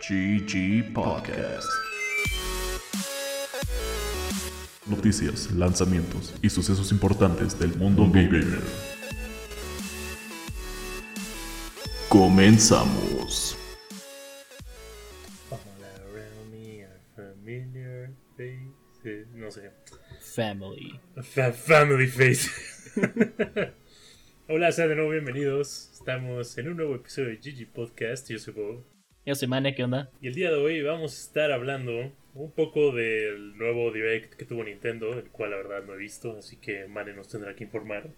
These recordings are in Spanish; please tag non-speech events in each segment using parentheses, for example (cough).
GG Podcast. Noticias, lanzamientos y sucesos importantes del mundo gamer. Comenzamos. All around me are familiar faces. No sé. Family. Fa- family faces. (laughs) Hola, sean de nuevo bienvenidos. Estamos en un nuevo episodio de GG Podcast. Yo soy Bob. Yo soy Mane, ¿qué onda? Y el día de hoy vamos a estar hablando un poco del nuevo Direct que tuvo Nintendo, el cual la verdad no he visto, así que Mane nos tendrá que informar.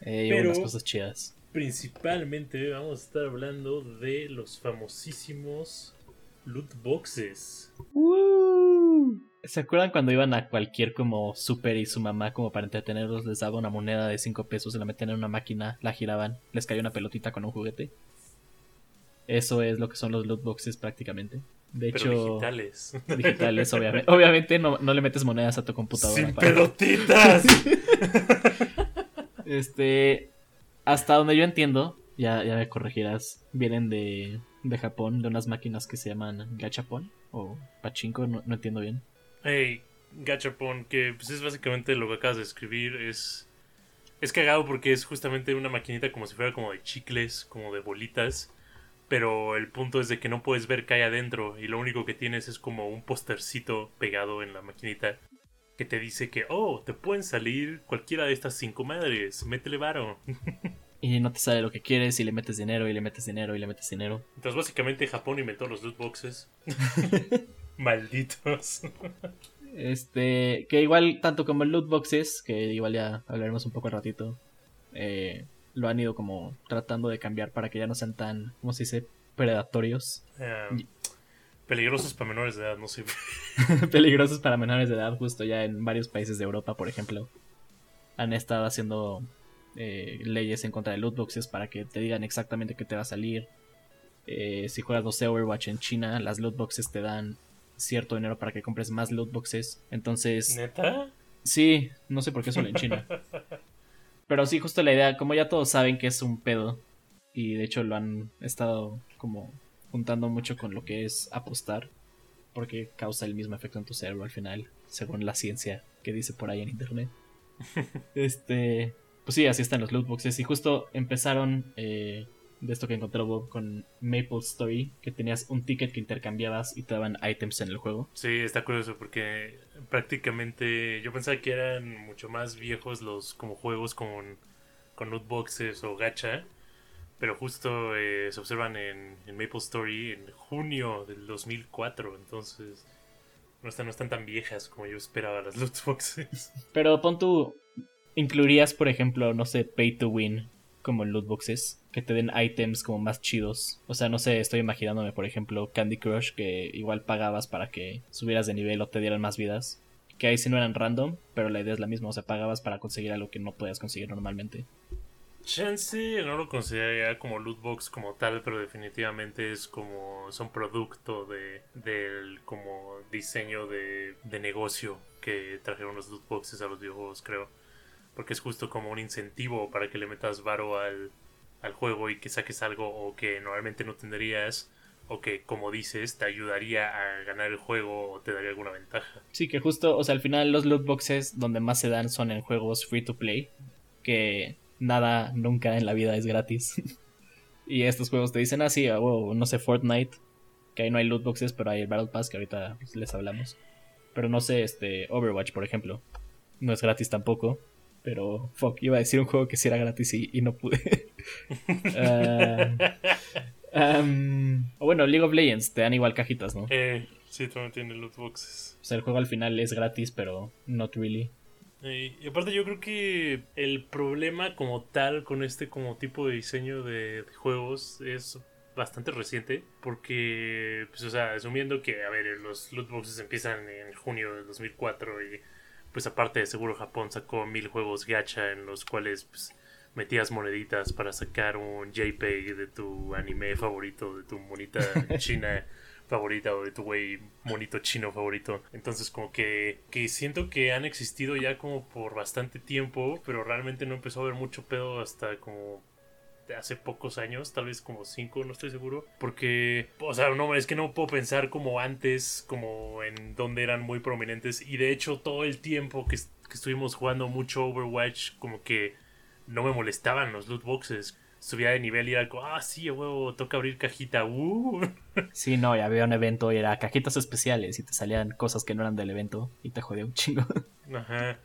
Eh, Pero- unas cosas chidas. Principalmente vamos a estar hablando de los famosísimos loot boxes. ¿Se acuerdan cuando iban a cualquier como super y su mamá como para entretenerlos les daba una moneda de 5 pesos, se la metían en una máquina, la giraban, les caía una pelotita con un juguete? Eso es lo que son los loot boxes prácticamente. De Pero hecho, digitales. (laughs) digitales, obviamente. Obviamente no, no le metes monedas a tu computadora. Sin para- pelotitas. (laughs) Este, hasta donde yo entiendo, ya, ya me corregirás, vienen de, de Japón, de unas máquinas que se llaman gachapon o pachinko, no, no entiendo bien. Hey, Gachapon, que pues es básicamente lo que acabas de escribir, es... Es cagado porque es justamente una maquinita como si fuera como de chicles, como de bolitas. Pero el punto es de que no puedes ver qué hay adentro y lo único que tienes es como un postercito pegado en la maquinita que te dice que, oh, te pueden salir cualquiera de estas cinco madres, métele varo. (laughs) Y no te sale lo que quieres y le metes dinero y le metes dinero y le metes dinero. Entonces básicamente Japón inventó los loot boxes. (laughs) Malditos. Este, que igual tanto como el loot boxes, que igual ya hablaremos un poco al ratito, eh, lo han ido como tratando de cambiar para que ya no sean tan, ¿cómo se dice? Predatorios. Ah, peligrosos para menores de edad, no sé. (laughs) peligrosos para menores de edad, justo ya en varios países de Europa, por ejemplo, han estado haciendo eh, leyes en contra de loot boxes para que te digan exactamente qué te va a salir. Eh, si juegas 12 Overwatch en China, las loot boxes te dan cierto dinero para que compres más loot boxes. Entonces, ¿Neta? sí, no sé por qué solo en China. (laughs) Pero sí, justo la idea, como ya todos saben que es un pedo, y de hecho lo han estado como juntando mucho con lo que es apostar, porque causa el mismo efecto en tu cerebro al final, según la ciencia que dice por ahí en internet. (laughs) este, pues sí, así están los loot boxes, y justo empezaron eh, de esto que encontré Bob con Maple Story, que tenías un ticket que intercambiabas y te daban items en el juego. Sí, está curioso porque prácticamente yo pensaba que eran mucho más viejos los como juegos con, con loot boxes o gacha, pero justo eh, se observan en, en Maple Story en junio del 2004, entonces no están, no están tan viejas como yo esperaba las loot boxes. Pero pon tú, incluirías, por ejemplo, no sé, pay to win como loot boxes, que te den items como más chidos. O sea, no sé, estoy imaginándome, por ejemplo, Candy Crush, que igual pagabas para que subieras de nivel o te dieran más vidas. Que ahí sí no eran random, pero la idea es la misma, o sea, pagabas para conseguir algo que no podías conseguir normalmente. Chance no lo consideraría como loot box como tal, pero definitivamente es como son producto de del como diseño de, de negocio que trajeron los loot boxes a los videojuegos, creo. Porque es justo como un incentivo para que le metas varo al, al juego y que saques algo o que normalmente no tendrías o que como dices te ayudaría a ganar el juego o te daría alguna ventaja. Sí, que justo, o sea, al final los loot boxes donde más se dan son en juegos free to play, que nada nunca en la vida es gratis. (laughs) y estos juegos te dicen así, ah, wow, no sé, Fortnite, que ahí no hay loot boxes, pero hay el Battle Pass que ahorita les hablamos. Pero no sé, este Overwatch, por ejemplo, no es gratis tampoco. Pero, fuck, iba a decir un juego que sí era gratis y, y no pude. (laughs) Ah, um, o bueno, League of Legends, te dan igual cajitas, ¿no? Eh, sí, también tiene loot boxes. O sea, el juego al final es gratis, pero not really. Eh, y aparte yo creo que el problema como tal con este como tipo de diseño de, de juegos es bastante reciente porque pues o sea asumiendo que a ver los loot boxes empiezan en junio del 2004 y pues aparte de seguro Japón sacó mil juegos gacha en los cuales pues metías moneditas para sacar un JPEG de tu anime favorito de tu monita (laughs) china favorita o de tu güey monito chino favorito. Entonces como que, que siento que han existido ya como por bastante tiempo, pero realmente no empezó a haber mucho pedo hasta como hace pocos años, tal vez como cinco, no estoy seguro. Porque, o sea, no, es que no puedo pensar como antes, como en donde eran muy prominentes. Y de hecho, todo el tiempo que, que estuvimos jugando mucho Overwatch, como que no me molestaban los loot boxes. Subía de nivel y era como, ah, sí, huevo, toca abrir cajita, uh. (laughs) Sí, no, ya había un evento y era cajitas especiales y te salían cosas que no eran del evento y te jodía un chingo. Ajá.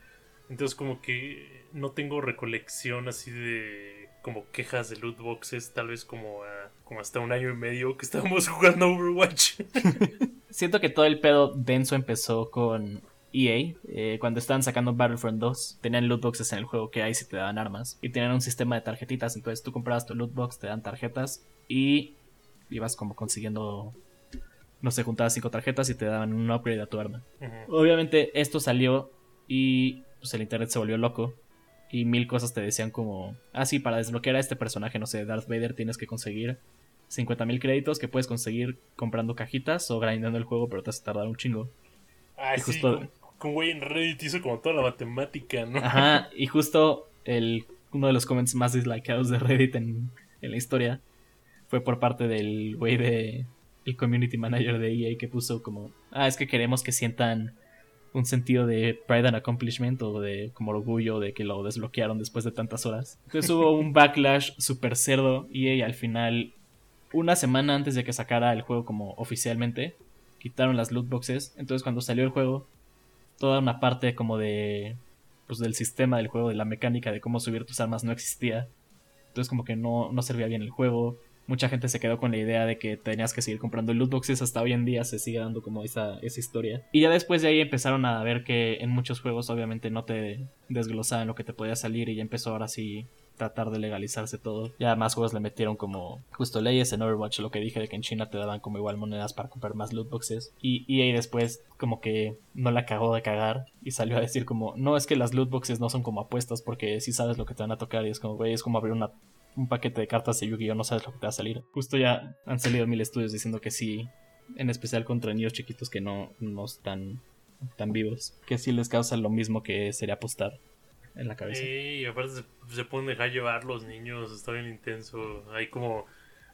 Entonces, como que no tengo recolección así de como quejas de loot boxes, tal vez como, como hasta un año y medio que estábamos (laughs) jugando Overwatch. (laughs) Siento que todo el pedo denso empezó con EA, eh, cuando estaban sacando Battlefront 2, tenían loot boxes en el juego que ahí sí te daban armas. Y tenían un sistema de tarjetitas, entonces tú comprabas tu loot box, te dan tarjetas y ibas como consiguiendo, no sé, juntabas cinco tarjetas y te daban un upgrade a tu arma. Obviamente esto salió y pues el internet se volvió loco. Y mil cosas te decían como, ah sí, para desbloquear a este personaje, no sé, Darth Vader tienes que conseguir 50 mil créditos que puedes conseguir comprando cajitas o grindando el juego, pero te a tardar un chingo. Ah, sí, justo un güey en Reddit hizo como toda la matemática, ¿no? Ajá, y justo el, uno de los comments más dislikeados de Reddit en, la historia fue por parte del güey de el community manager de EA que puso como, ah, es que queremos que sientan un sentido de pride and accomplishment o de como orgullo de que lo desbloquearon después de tantas horas. Entonces hubo un backlash super cerdo y al final, una semana antes de que sacara el juego como oficialmente, quitaron las loot boxes. Entonces cuando salió el juego, toda una parte como de pues del sistema del juego, de la mecánica de cómo subir tus armas no existía. Entonces como que no, no servía bien el juego. Mucha gente se quedó con la idea de que tenías que seguir comprando loot boxes hasta hoy en día se sigue dando como esa, esa historia. Y ya después de ahí empezaron a ver que en muchos juegos obviamente no te desglosaban lo que te podía salir y ya empezó ahora sí tratar de legalizarse todo. Ya más juegos le metieron como justo leyes en Overwatch, lo que dije de que en China te daban como igual monedas para comprar más loot boxes. Y EA después como que no la cagó de cagar y salió a decir como, no es que las loot boxes no son como apuestas porque si sabes lo que te van a tocar y es como, güey, es como abrir una, un paquete de cartas de Yu-Gi-Oh! no sabes lo que te va a salir. Justo ya han salido mil estudios diciendo que sí, en especial contra niños chiquitos que no, no están tan vivos, que sí les causa lo mismo que sería apostar en la cabeza. Sí, y aparte se, pueden dejar llevar los niños, está bien intenso. Hay como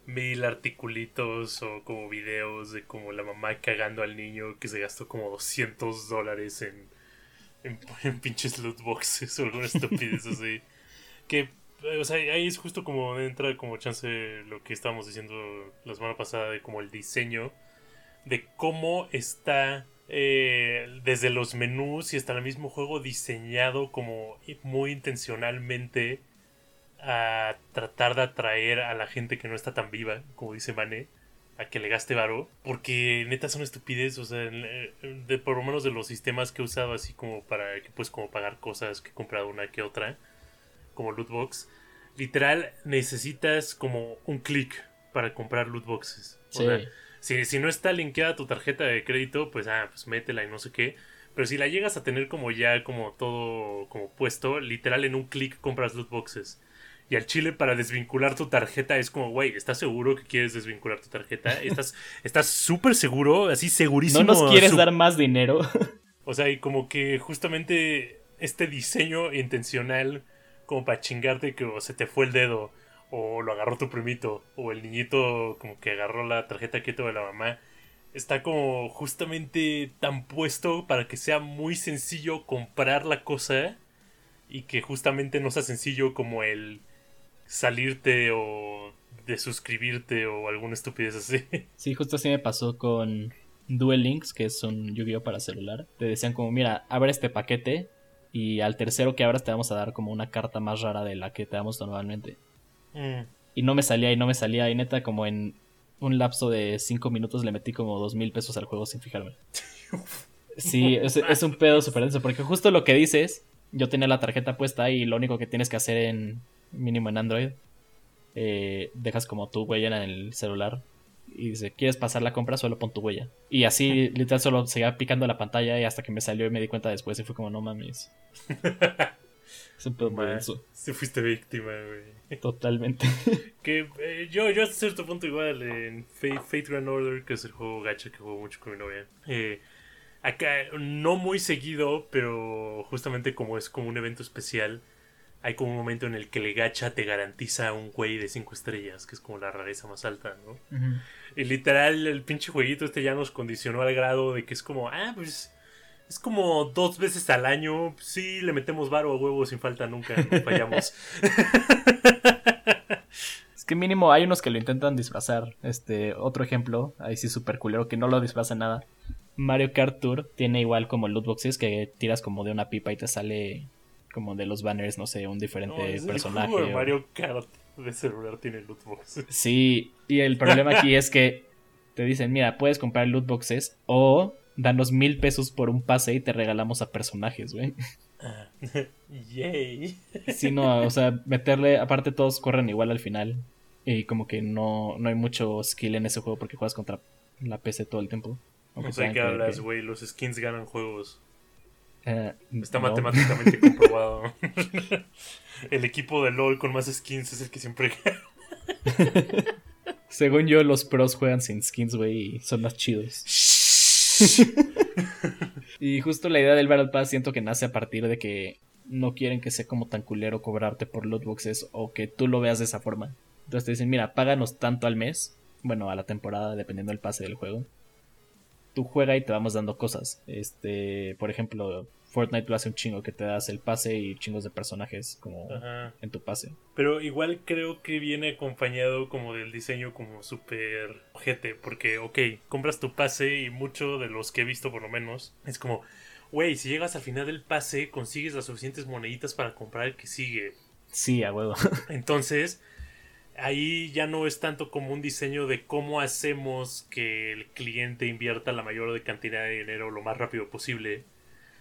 mil articulitos o como videos de como la mamá cagando al niño que se gastó como 200 dólares en, (laughs) en, pinches loot boxes o alguna estupidez (laughs) así. Que, o sea, ahí es justo como entra como chance lo que estábamos diciendo la semana pasada de como el diseño de cómo está eh, desde los menús y hasta el mismo juego diseñado como muy intencionalmente a tratar de atraer a la gente que no está tan viva, como dice Mane, a que le gaste varo, porque neta son estupidez, o sea, de, por lo menos de los sistemas que he usado así como para que puedes como pagar cosas que he comprado una que otra, como lootbox, literal necesitas como un clic para comprar lootboxes. O sea, si, si no está linkeada tu tarjeta de crédito, pues ah, pues métela y no sé qué. Pero si la llegas a tener como ya como todo como puesto, literal en un clic compras loot boxes. Y al chile para desvincular tu tarjeta es como, güey, ¿estás seguro que quieres desvincular tu tarjeta? (laughs) ¿Estás estás súper seguro? Así segurísimo. ¿No nos quieres dar más dinero? o sea, y como que justamente este diseño intencional como para chingarte que se te fue el dedo o lo agarró tu primito, o el niñito como que agarró la tarjeta quieto de la mamá, está como justamente tan puesto para que sea muy sencillo comprar la cosa y que justamente no sea sencillo como el salirte o de suscribirte o alguna estupidez así. (laughs) Sí, justo así me pasó con Duel Links, que es un Yu-Gi-Oh para celular. Te decían como, mira, abre este paquete y al tercero que abras te vamos a dar como una carta más rara de la que te damos normalmente. Mm. Y no me salía y no me salía. Y neta, como en un lapso de 5 minutos le metí como dos mil pesos al juego sin fijarme. (laughs) Sí, es, un pedo súper denso. Porque justo lo que dices, yo tenía la tarjeta puesta y lo único que tienes que hacer en mínimo en Android, eh, dejas como tu huella en el celular y dice, ¿quieres pasar la compra? Solo pon tu huella. Y así, (laughs) literal, solo seguía picando la pantalla y hasta que me salió y me di cuenta después y fue como, no mames. (laughs) Es un pedo Si fuiste víctima, güey. (laughs) Totalmente. que eh, yo, yo hasta cierto punto igual en Fate, Grand Order, que es el juego gacha que juego mucho con mi novia. Eh, acá no muy seguido, pero justamente como es como un evento especial, hay como un momento en el que el gacha te garantiza un güey de 5 estrellas, que es como la rareza más alta, ¿no? Y literal, el pinche jueguito este ya nos condicionó al grado de que es como, ah, pues es como dos veces al año. Sí, le metemos varo a huevo sin falta nunca, no fallamos. (laughs) Es que mínimo hay unos que lo intentan disfrazar. Este, otro ejemplo, ahí sí super culero, que no lo disfraza nada. Mario Kart Tour tiene igual como loot boxes que tiras como de una pipa y te sale como de los banners, no sé, un diferente No, el personaje. o- Mario Kart de celular tiene loot boxes. Sí, y el problema aquí es que te dicen, mira, puedes comprar loot boxes o danos mil pesos por un pase y te regalamos a personajes, güey. Ah, (laughs) Yay. Sí, no, o sea, meterle, aparte todos corren igual al final. Y como que no, no hay mucho skill en ese juego porque juegas contra la PC todo el tiempo. No sé qué hablas, güey. Los skins ganan juegos. Eh, Está no. matemáticamente (laughs) comprobado. (laughs) el equipo de LOL con más skins es el que siempre. Según yo, los pros juegan sin skins, güey, y son más chidos. Y justo la idea del Battle Pass siento que nace a partir de que no quieren que sea como tan culero cobrarte por loot boxes o que tú lo veas de esa forma. Entonces te dicen, mira, páganos tanto al mes, bueno, a la temporada, dependiendo del pase del juego. Tú juega y te vamos dando cosas. Este, por ejemplo, Fortnite lo hace un chingo que te das el pase y chingos de personajes como Ajá. en tu pase. Pero igual creo que viene acompañado como del diseño como súper ojete. Porque, ok, compras tu pase y mucho de los que he visto por lo menos es como, güey, si llegas al final del pase consigues las suficientes moneditas para comprar el que sigue. Sí, a huevo. (laughs) Entonces, ahí ya no es tanto como un diseño de cómo hacemos que el cliente invierta la mayor cantidad de dinero lo más rápido posible,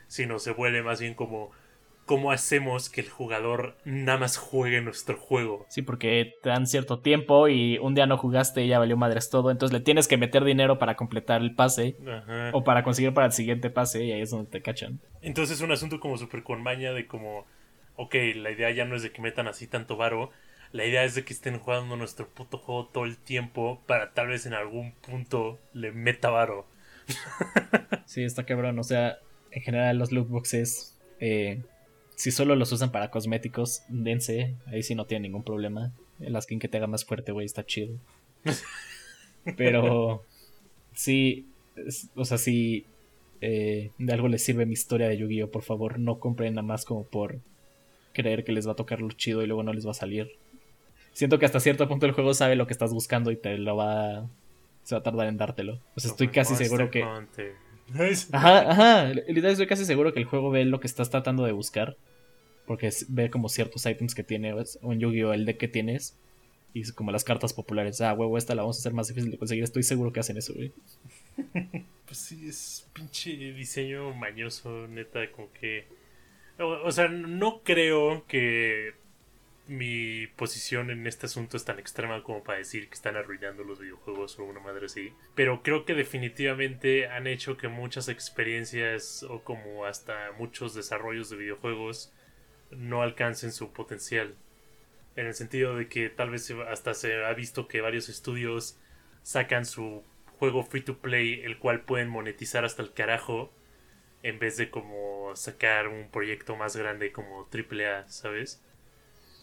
sino se vuelve más bien como cómo hacemos que el jugador nada más juegue nuestro juego. Sí, porque te dan cierto tiempo y un día no jugaste y ya valió madres todo. Entonces le tienes que meter dinero para completar el pase Ajá. o para conseguir para el siguiente pase y ahí es donde te cachan. Entonces es un asunto como súper con maña de como, ok, la idea ya no es de que metan así tanto varo, la idea es de que estén jugando nuestro puto juego todo el tiempo para tal vez en algún punto le meta varo. Sí, está cabrón. O sea, en general los loot boxes, eh, si solo los usan para cosméticos, dense. Ahí sí no tiene ningún problema. La skin que te haga más fuerte, güey, está chido. (laughs) Pero sí, es- o sea, si eh, de algo les sirve mi historia de Yu-Gi-Oh, por favor, no compren nada más como por creer que les va a tocar lo chido y luego no les va a salir. Siento que hasta cierto punto el juego sabe lo que estás buscando y te lo va... Se va a tardar en dártelo. O sea, estoy casi seguro que... Ajá, ajá. Literal estoy casi seguro que el juego ve lo que estás tratando de buscar. Porque ve como ciertos items que tiene, o en Yu-Gi-Oh! el deck que tienes. Y como las cartas populares. Ah, huevo, esta la vamos a hacer más difícil de conseguir. Estoy seguro que hacen eso, güey. (laughs) Pues sí, es pinche diseño mañoso, neta, como que... O, o sea, no creo que mi posición en este asunto es tan extrema como para decir que están arruinando los videojuegos o una madre así. Pero creo que definitivamente han hecho que muchas experiencias o como hasta muchos desarrollos de videojuegos no alcancen su potencial. En el sentido de que tal vez hasta se ha visto que varios estudios sacan su juego free to play, el cual pueden monetizar hasta el carajo, en vez de como sacar un proyecto más grande como AAA, ¿sabes?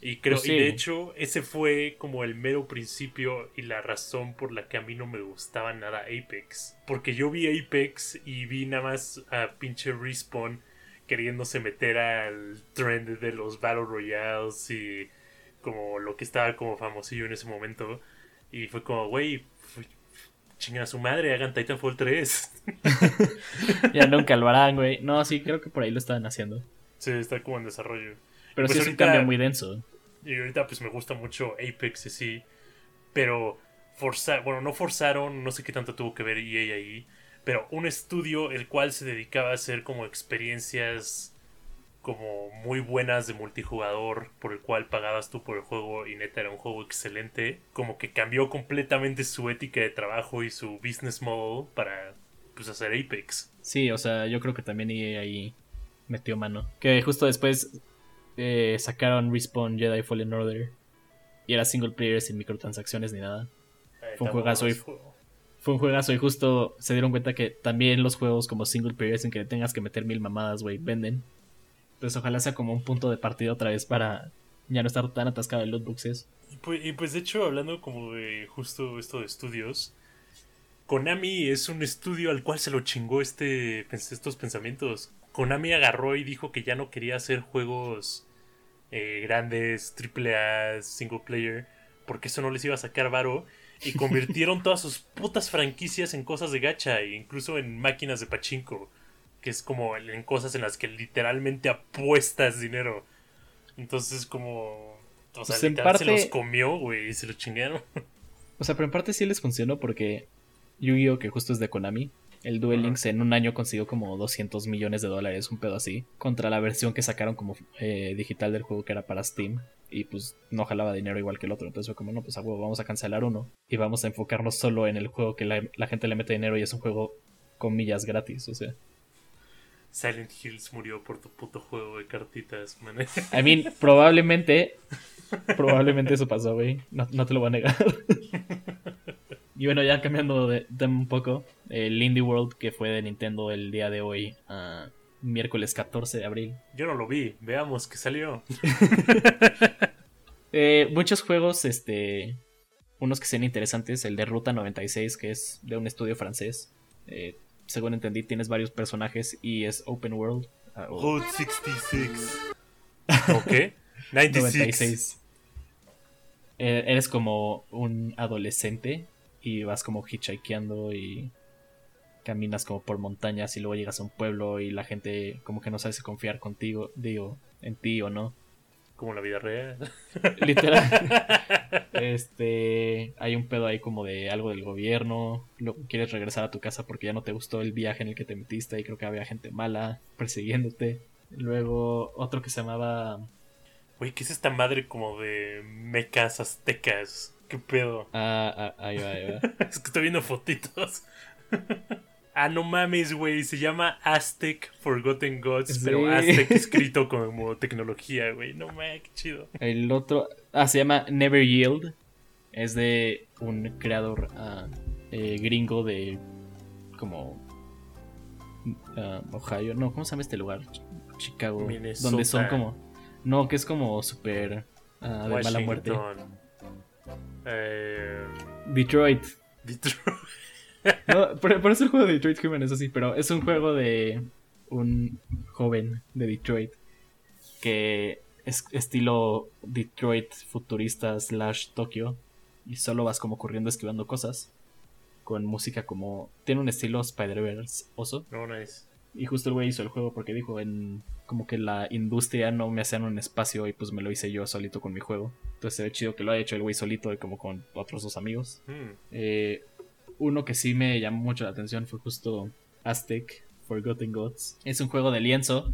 Y creo, Pues sí. y de hecho, ese fue como el mero principio y la razón por la que a mí no me gustaba nada Apex. Porque yo vi Apex y vi nada más a pinche Respawn queriéndose meter al trend de los Battle Royales y como lo que estaba como famosillo en ese momento. Y fue como, güey, chingan a su madre, hagan Titanfall 3. (laughs) Ya nunca lo harán, güey. No, sí, creo que por ahí lo estaban haciendo. sí, está como en desarrollo. Pero Pues sí es un cambio muy denso. Y ahorita pues me gusta mucho Apex y sí. Pero forzar, bueno, no forzaron, no sé qué tanto tuvo que ver EA ahí. Pero un estudio el cual se dedicaba a hacer como experiencias como muy buenas de multijugador por el cual pagabas tú por el juego y neta era un juego excelente. Como que cambió completamente su ética de trabajo y su business model para pues hacer Apex. Sí, o sea, yo creo que también EA ahí metió mano. Que justo después eh, sacaron Respawn Jedi Fallen Order. Y era single player sin microtransacciones ni nada. Eh, Fue un juegazo y-. Fue un juegazo y justo se dieron cuenta que también los juegos como single player sin que le tengas que meter mil mamadas, güey, venden. Entonces ojalá sea como un punto de partida otra vez para ya no estar tan atascado en loot boxes. Y pues, y pues de hecho, hablando como de justo esto de estudios, Konami es un estudio al cual se lo chingó este, estos pensamientos. Konami agarró y dijo que ya no quería hacer juegos eh, grandes, triple A, single player, porque eso no les iba a sacar varo. Y (laughs) convirtieron todas sus putas franquicias en cosas de gacha, e incluso en máquinas de pachinko, que es como en cosas en las que literalmente apuestas dinero. Entonces como... O sea, Pues, en literal se parte- los comió, güey, y se lo chingaron. O sea, pero en parte sí les funcionó porque Yu-Gi-Oh, que justo es de Konami, el Duel. Links en un año consiguió como 200 millones de dólares, un pedo así, contra la versión que sacaron como eh, digital del juego que era para Steam. Y pues no jalaba dinero igual que el otro. Entonces fue como, no, pues a huevo, vamos a cancelar uno. Y vamos a enfocarnos solo en el juego que la, la gente le mete dinero y es un juego comillas gratis. O sea, Silent Hills murió por tu puto juego de cartitas, man. I mean, (laughs) probablemente, probablemente eso pasó, güey. No, no te lo voy a negar. (laughs) y bueno, ya cambiando de tema un poco, el Indie World que fue de Nintendo el día de hoy, ah, miércoles 14 de abril. Yo no lo vi, veamos que salió. (laughs) Eh, muchos juegos, este, unos que sean interesantes, el de Ruta 96, que es de un estudio francés. Eh, según entendí, tienes varios personajes y es open world. ah, o Route 66. (laughs) ¿Ok? 96. 96. Eh, eres como un adolescente y vas como hitchhikeando y caminas como por montañas y luego llegas a un pueblo y la gente como que no sabe si confiar contigo, digo, en ti o no. Como la vida real. (laughs) Literal. (laughs) este, hay un pedo ahí como de algo del gobierno, luego quieres regresar a tu casa porque ya no te gustó el viaje en el que te metiste y creo que había gente mala persiguiéndote. Luego otro que se llamaba Güey, ¿qué es esta madre como de mecas aztecas? ¿Qué pedo? ah, ah, ahí va, ahí va. (laughs) Es que estoy viendo fotitos. Ah, no mames, güey. Se llama Aztec Forgotten Gods, Sí. pero Aztec (laughs) escrito como tecnología, güey. No mames, qué chido. El otro, ah, se llama Never Yield. Es de un creador eh, gringo de como ah, Ohio. No, ¿cómo se llama este lugar? Ch- Chicago. Minnesota. Donde son como, no, que es como súper ah, de mala muerte. Eh, Detroit. Detroit. No, por, por eso el juego de Detroit Human es así, pero es un juego de un joven de Detroit que es estilo Detroit futurista slash Tokio y solo vas como corriendo esquivando cosas con música como tiene un estilo Spider-Verse oso No, nice. y justo el güey hizo el juego porque dijo en como que la industria no me hacían un espacio y pues me lo hice yo solito con mi juego entonces se ve chido que lo haya hecho el güey solito y como con otros dos amigos Hmm. eh, uno que sí me llamó mucho la atención fue justo Aztec Forgotten Gods. Es un juego de lienzo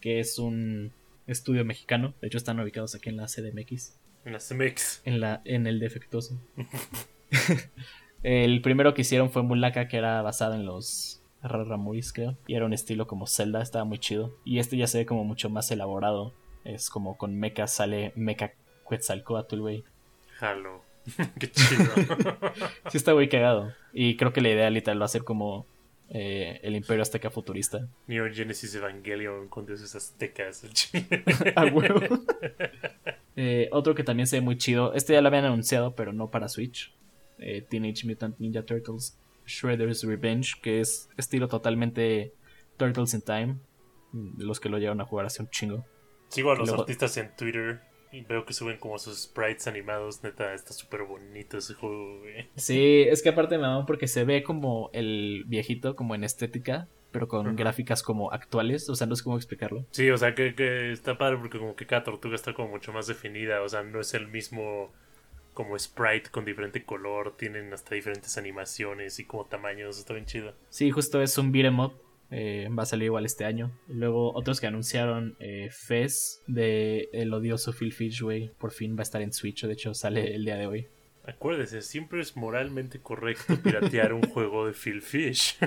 que es un estudio mexicano. De hecho, están ubicados aquí en la CDMX, En la CMX. en, la, en el defectuoso. (laughs) el primero que hicieron fue Mulaka, que era basado en los Ramuris, creo. Y era un estilo como Zelda, estaba muy chido. Y este ya se ve como mucho más elaborado. Es como con mecha sale mecha Quetzalcoatl, güey. Jalo. (laughs) qué chido. (laughs) Sí está muy cagado. Y creo que la idea literal va a ser como eh, el imperio azteca futurista. Neo Genesis Evangelion con dioses aztecas. (laughs) A huevo. Eh, otro que también se ve muy chido. Este ya lo habían anunciado, pero no para Switch. Eh, Teenage Mutant Ninja Turtles Shredder's Revenge, que es estilo totalmente Turtles in Time. Mm, Los que lo llevan a jugar hace un chingo. Sigo a los Luego- artistas en Twitter y veo que suben como sus sprites animados. Neta, está súper bonito ese juego, güey. Sí, es que aparte me mamó porque se ve como el viejito, como en estética, pero con gráficas como actuales. O sea, no sé cómo explicarlo. Sí, o sea, que, que está padre porque como que cada tortuga está como mucho más definida. O sea, no es el mismo como sprite con diferente color. Tienen hasta diferentes animaciones y como tamaños. Está bien chido. Sí, justo es un beat'em up. Eh, va a salir igual este año. Y luego otros que anunciaron eh, Fez de el odioso Phil Fish, güey. Por fin va a estar en Switch. De hecho, sale el día de hoy. Acuérdese, siempre es moralmente correcto piratear un juego de Phil Fish. (laughs)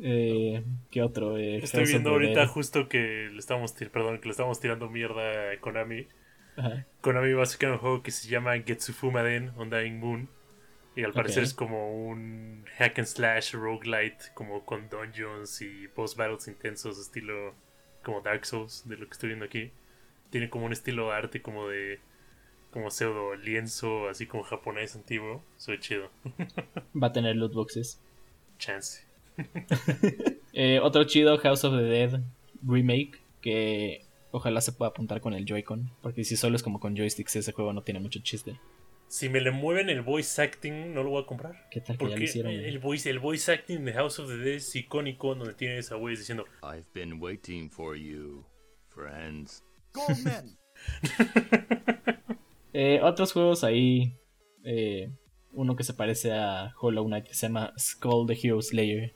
Eh, ¿Qué otro? Eh, Estoy viendo ahorita justo que le estamos, perdón, que le estamos tirando mierda a Konami. Ajá. Konami va a sacar un juego que se llama Getsufumaden Undying Moon. Y al parecer es como un hack and slash roguelite, como con dungeons y boss battles intensos, estilo como Dark Souls, de lo que estoy viendo aquí. Tiene como un estilo de arte como de como pseudo lienzo, así como japonés antiguo. Soy chido. Va a tener loot boxes. Chance. (laughs) Eh, otro chido, House of the Dead Remake, que ojalá se pueda apuntar con el Joy-Con, porque si solo es como con joysticks ese juego no tiene mucho chiste. Si me le mueven el voice acting, no lo voy a comprar. ¿Qué tal que ya lo Porque hicieron? güey? el voice, el voice acting de House of the Dead es icónico, donde tienes a güeyes diciendo, I've been waiting for you, friends. (laughs) (laughs) Eh, otros juegos ahí. eh, uno que se parece a Hollow Knight que se llama Skull the Hero Slayer.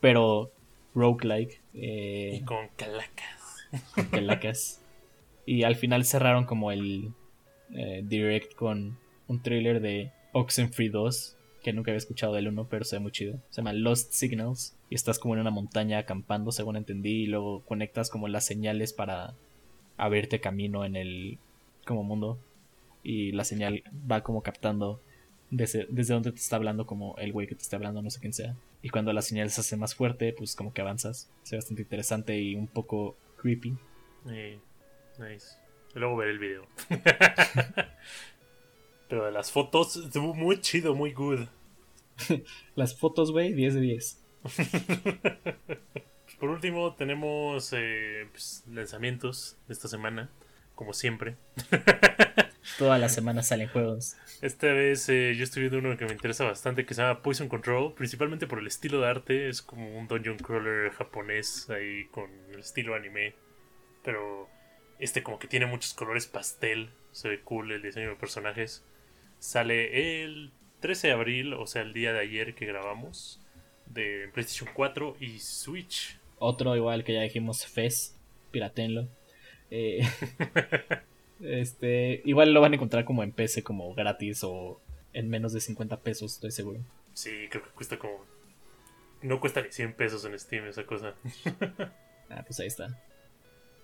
Pero roguelike. y Eh, con calacas. pelacas. (laughs) Y al final cerraron como el eh, direct con un trailer de Oxenfree 2. Que nunca había escuchado del 1, pero se ve muy chido. Se llama Lost Signals. Y estás como en una montaña acampando, según entendí. Y luego conectas como las señales para abrirte camino en el como mundo. Y la señal va como captando desde, desde donde te está hablando, como el güey que te está hablando, no sé quién sea. Y cuando la señal se hace más fuerte, pues como que avanzas. Se ve bastante interesante y un poco creepy. Eh, nice. Luego veré el video. (laughs) Pero de las fotos, estuvo muy chido, muy good. (laughs) Las fotos, güey, 10 de 10. (laughs) Por último, tenemos eh, pues, lanzamientos de esta semana, como siempre. (laughs) Todas las semanas salen juegos. Esta vez eh, yo estoy viendo uno que me interesa bastante que se llama Poison Control, principalmente por el estilo de arte. Es como un dungeon crawler japonés ahí con el estilo anime. Pero este como que tiene muchos colores pastel. Se ve cool el diseño de personajes. Sale el 13 de abril, o sea, el día de ayer que grabamos. De PlayStation 4 y Switch. Otro igual que ya dijimos, Fez, piratenlo. Eh, (laughs) este, igual lo van a encontrar como en PC, como gratis o en menos de 50 pesos, estoy seguro. Sí, creo que cuesta como... No cuesta ni 100 pesos en Steam esa cosa. (laughs) Ah, pues ahí está.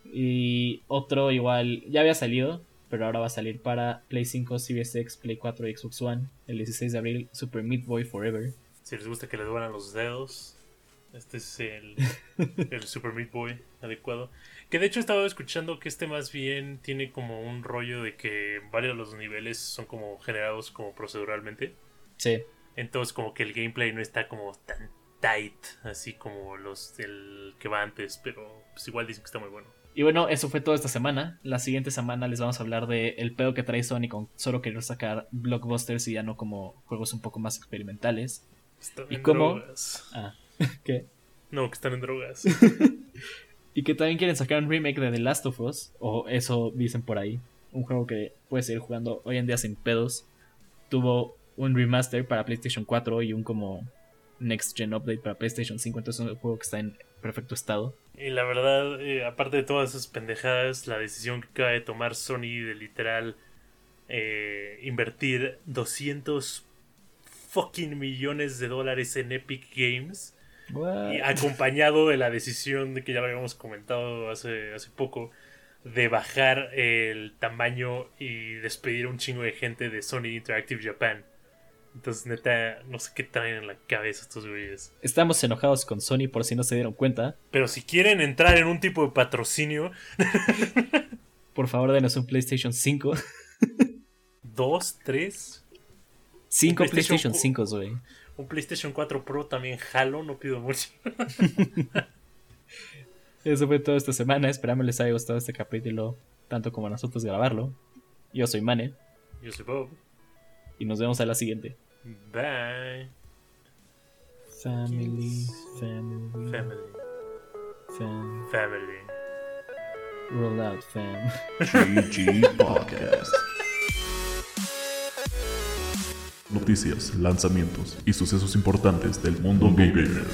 Y otro igual, ya había salido, pero ahora va a salir para Play 5, Series X, Play 4 y Xbox One el 16 de abril, Super Meat Boy Forever. Si les gusta que les duelan los dedos, este es el, (laughs) el Super Meat Boy adecuado. Que de hecho estaba escuchando que este más bien tiene como un rollo de que varios de los niveles son como generados como proceduralmente. Sí, Entonces como que el gameplay no está como tan tight, así como los del que va antes, pero pues igual dicen que está muy bueno. Y bueno, eso fue toda esta semana. La siguiente semana les vamos a hablar de el pedo que trae Sony con solo querer sacar blockbusters y ya no como juegos un poco más experimentales. Están ¿Y en cómo? drogas. Ah, (laughs) ¿qué? No, que están en drogas. (laughs) Y que también quieren sacar un remake de The Last of Us, o eso dicen por ahí. Un juego que puedes seguir jugando hoy en día sin pedos. Tuvo un remaster para PlayStation 4 y un como Next Gen Update para PlayStation 5. Entonces es un juego que está en perfecto estado. Y la verdad, eh, aparte de todas esas pendejadas, la decisión que acaba de tomar Sony de literal eh, invertir 200 fucking millones de dólares en Epic Games, y acompañado de la decisión de que ya lo habíamos comentado hace, hace poco, de bajar el tamaño y despedir a un chingo de gente de Sony Interactive Japan. Entonces, neta, no sé qué traen en la cabeza estos güeyes. Estamos enojados con Sony por si no se dieron cuenta. Pero si quieren entrar en un tipo de patrocinio, (laughs) Por favor, denos un PlayStation 5. dos, tres, 5 Un PlayStation PlayStation 5, güey. un PlayStation 4 Pro también jalo, no pido mucho. (laughs) Eso fue todo esta semana. Esperamos les haya gustado este capítulo, tanto como a nosotros grabarlo. Yo soy Mane Yo soy Bob. Y nos vemos a la siguiente. Bye. Family, family, Family. fam. Family. Roll out, fam. GG Podcast. Noticias, lanzamientos y sucesos importantes del mundo gamer.